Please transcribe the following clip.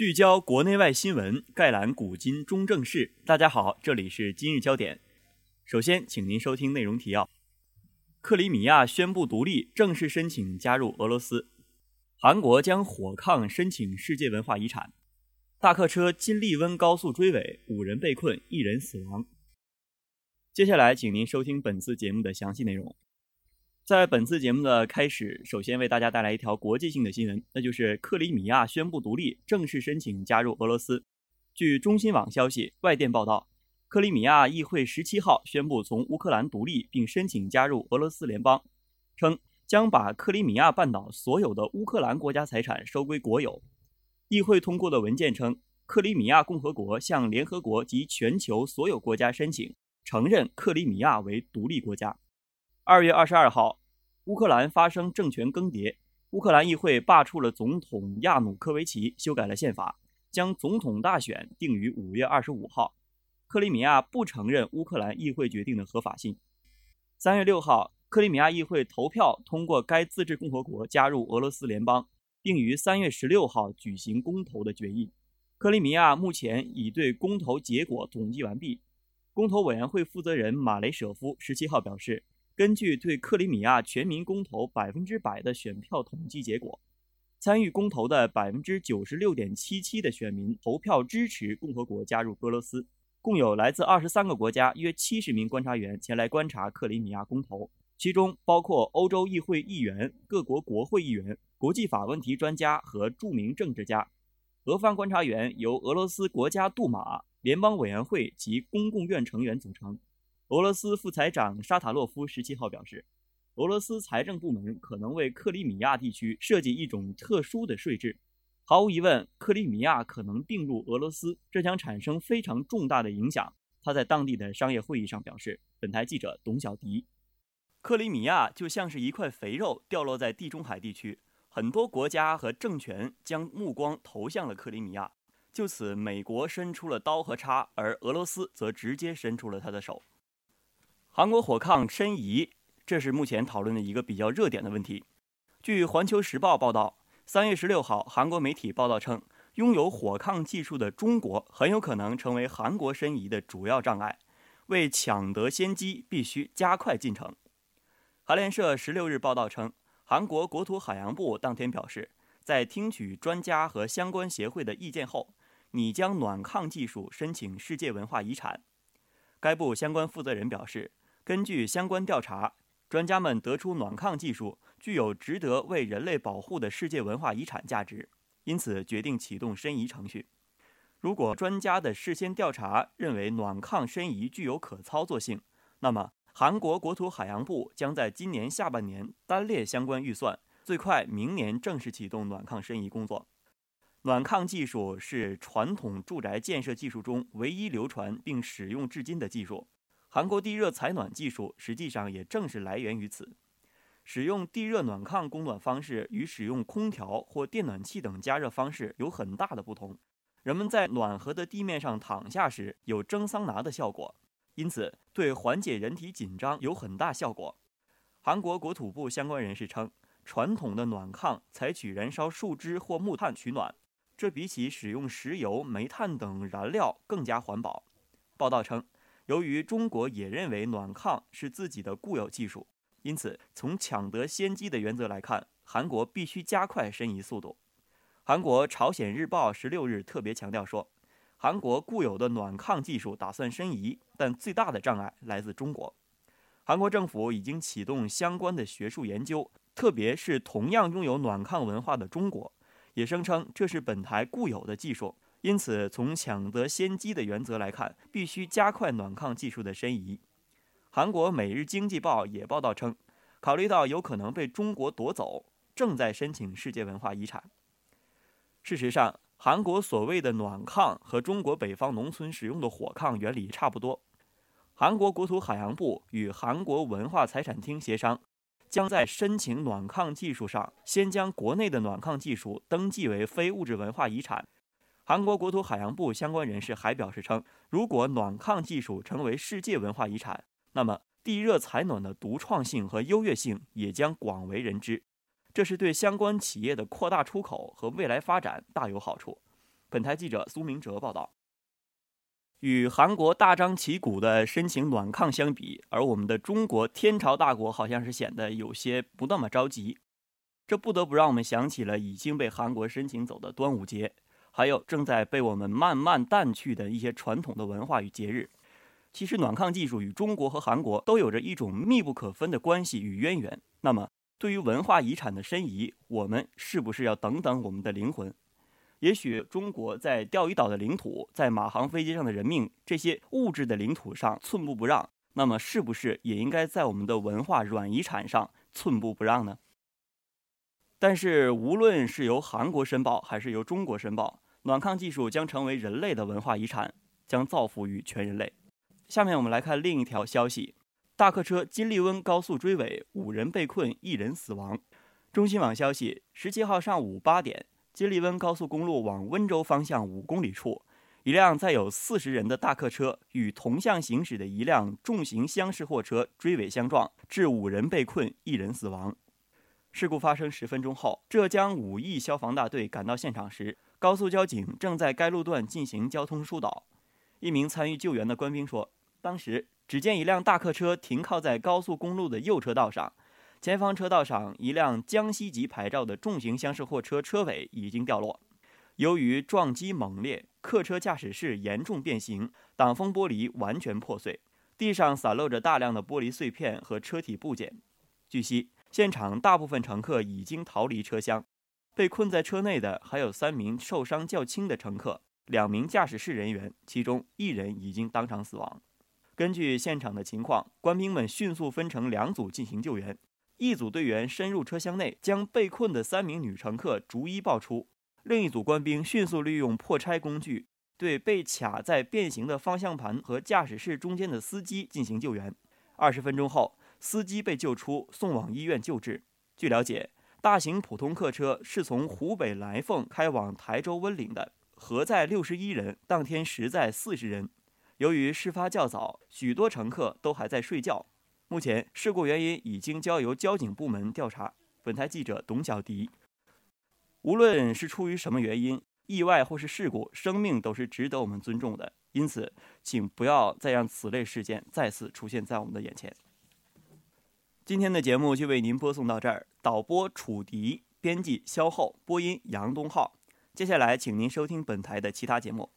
聚焦国内外新闻，概览古今中正事。大家好，这里是今日焦点。首先，请您收听内容提要：克里米亚宣布独立，正式申请加入俄罗斯；韩国将火炕申请世界文化遗产；大客车金利温高速追尾，五人被困，一人死亡。接下来，请您收听本次节目的详细内容。在本次节目的开始，首先为大家带来一条国际性的新闻，那就是克里米亚宣布独立，正式申请加入俄罗斯。据中新网消息，外电报道，克里米亚议会十七号宣布从乌克兰独立，并申请加入俄罗斯联邦，称将把克里米亚半岛所有的乌克兰国家财产收归国有。议会通过的文件称，克里米亚共和国向联合国及全球所有国家申请承认克里米亚为独立国家。二月二十二号。乌克兰发生政权更迭，乌克兰议会罢黜了总统亚努科维奇，修改了宪法，将总统大选定于五月二十五号。克里米亚不承认乌克兰议会决定的合法性。三月六号，克里米亚议会投票通过该自治共和国加入俄罗斯联邦，并于三月十六号举行公投的决议。克里米亚目前已对公投结果统计完毕。公投委员会负责人马雷舍夫十七号表示。根据对克里米亚全民公投百分之百的选票统计结果，参与公投的百分之九十六点七七的选民投票支持共和国加入俄罗斯。共有来自二十三个国家约七十名观察员前来观察克里米亚公投，其中包括欧洲议会议员、各国国会议员、国际法问题专家和著名政治家。俄方观察员由俄罗斯国家杜马、联邦委员会及公共院成员组成。俄罗斯副财长沙塔洛夫十七号表示，俄罗斯财政部门可能为克里米亚地区设计一种特殊的税制。毫无疑问，克里米亚可能并入俄罗斯，这将产生非常重大的影响。他在当地的商业会议上表示。本台记者董小迪：克里米亚就像是一块肥肉掉落在地中海地区，很多国家和政权将目光投向了克里米亚。就此，美国伸出了刀和叉，而俄罗斯则直接伸出了他的手。韩国火炕申遗，这是目前讨论的一个比较热点的问题。据《环球时报》报道，三月十六号，韩国媒体报道称，拥有火炕技术的中国很有可能成为韩国申遗的主要障碍。为抢得先机，必须加快进程。韩联社十六日报道称，韩国国土海洋部当天表示，在听取专家和相关协会的意见后，拟将暖炕技术申请世界文化遗产。该部相关负责人表示。根据相关调查，专家们得出暖炕技术具有值得为人类保护的世界文化遗产价值，因此决定启动申遗程序。如果专家的事先调查认为暖炕申遗具有可操作性，那么韩国国土海洋部将在今年下半年单列相关预算，最快明年正式启动暖炕申遗工作。暖炕技术是传统住宅建设技术中唯一流传并使用至今的技术。韩国地热采暖技术实际上也正是来源于此。使用地热暖炕供暖方式与使用空调或电暖气等加热方式有很大的不同。人们在暖和的地面上躺下时有蒸桑拿的效果，因此对缓解人体紧张有很大效果。韩国国土部相关人士称，传统的暖炕采取燃烧树枝或木炭取暖，这比起使用石油、煤炭等燃料更加环保。报道称。由于中国也认为暖炕是自己的固有技术，因此从抢得先机的原则来看，韩国必须加快申遗速度。韩国《朝鲜日报》十六日特别强调说，韩国固有的暖炕技术打算申遗，但最大的障碍来自中国。韩国政府已经启动相关的学术研究，特别是同样拥有暖炕文化的中国，也声称这是本台固有的技术。因此，从抢得先机的原则来看，必须加快暖炕技术的申遗。韩国《每日经济报》也报道称，考虑到有可能被中国夺走，正在申请世界文化遗产。事实上，韩国所谓的暖炕和中国北方农村使用的火炕原理差不多。韩国国土海洋部与韩国文化财产厅协商，将在申请暖炕技术上先将国内的暖炕技术登记为非物质文化遗产。韩国国土海洋部相关人士还表示称，如果暖炕技术成为世界文化遗产，那么地热采暖的独创性和优越性也将广为人知，这是对相关企业的扩大出口和未来发展大有好处。本台记者苏明哲报道。与韩国大张旗鼓的申请暖炕相比，而我们的中国天朝大国好像是显得有些不那么着急。这不得不让我们想起了已经被韩国申请走的端午节，还有正在被我们慢慢淡去的一些传统的文化与节日。其实，暖炕技术与中国和韩国都有着一种密不可分的关系与渊源。那么，对于文化遗产的申遗，我们是不是要等等我们的灵魂？也许中国在钓鱼岛的领土，在马航飞机上的人命这些物质的领土上寸步不让，那么是不是也应该在我们的文化软遗产上寸步不让呢？但是，无论是由韩国申报还是由中国申报，暖炕技术将成为人类的文化遗产，将造福于全人类。下面我们来看另一条消息：大客车金利温高速追尾，五人被困，一人死亡。中新网消息，十七号上午八点。金利温高速公路往温州方向五公里处，一辆载有四十人的大客车与同向行驶的一辆重型厢式货车追尾相撞，致五人被困，一人死亡。事故发生十分钟后，浙江武义消防大队赶到现场时，高速交警正在该路段进行交通疏导。一名参与救援的官兵说：“当时只见一辆大客车停靠在高速公路的右车道上。”前方车道上，一辆江西籍牌照的重型厢式货车车尾已经掉落。由于撞击猛烈，客车驾驶室严重变形，挡风玻璃完全破碎，地上散落着大量的玻璃碎片和车体部件。据悉，现场大部分乘客已经逃离车厢，被困在车内的还有三名受伤较轻的乘客，两名驾驶室人员，其中一人已经当场死亡。根据现场的情况，官兵们迅速分成两组进行救援。一组队员深入车厢内，将被困的三名女乘客逐一抱出；另一组官兵迅速利用破拆工具，对被卡在变形的方向盘和驾驶室中间的司机进行救援。二十分钟后，司机被救出，送往医院救治。据了解，大型普通客车是从湖北来凤开往台州温岭的，核载六十一人，当天实载四十人。由于事发较早，许多乘客都还在睡觉。目前事故原因已经交由交警部门调查。本台记者董小迪。无论是出于什么原因，意外或是事故，生命都是值得我们尊重的。因此，请不要再让此类事件再次出现在我们的眼前。今天的节目就为您播送到这儿。导播楚迪，编辑肖浩，播音杨东浩。接下来，请您收听本台的其他节目。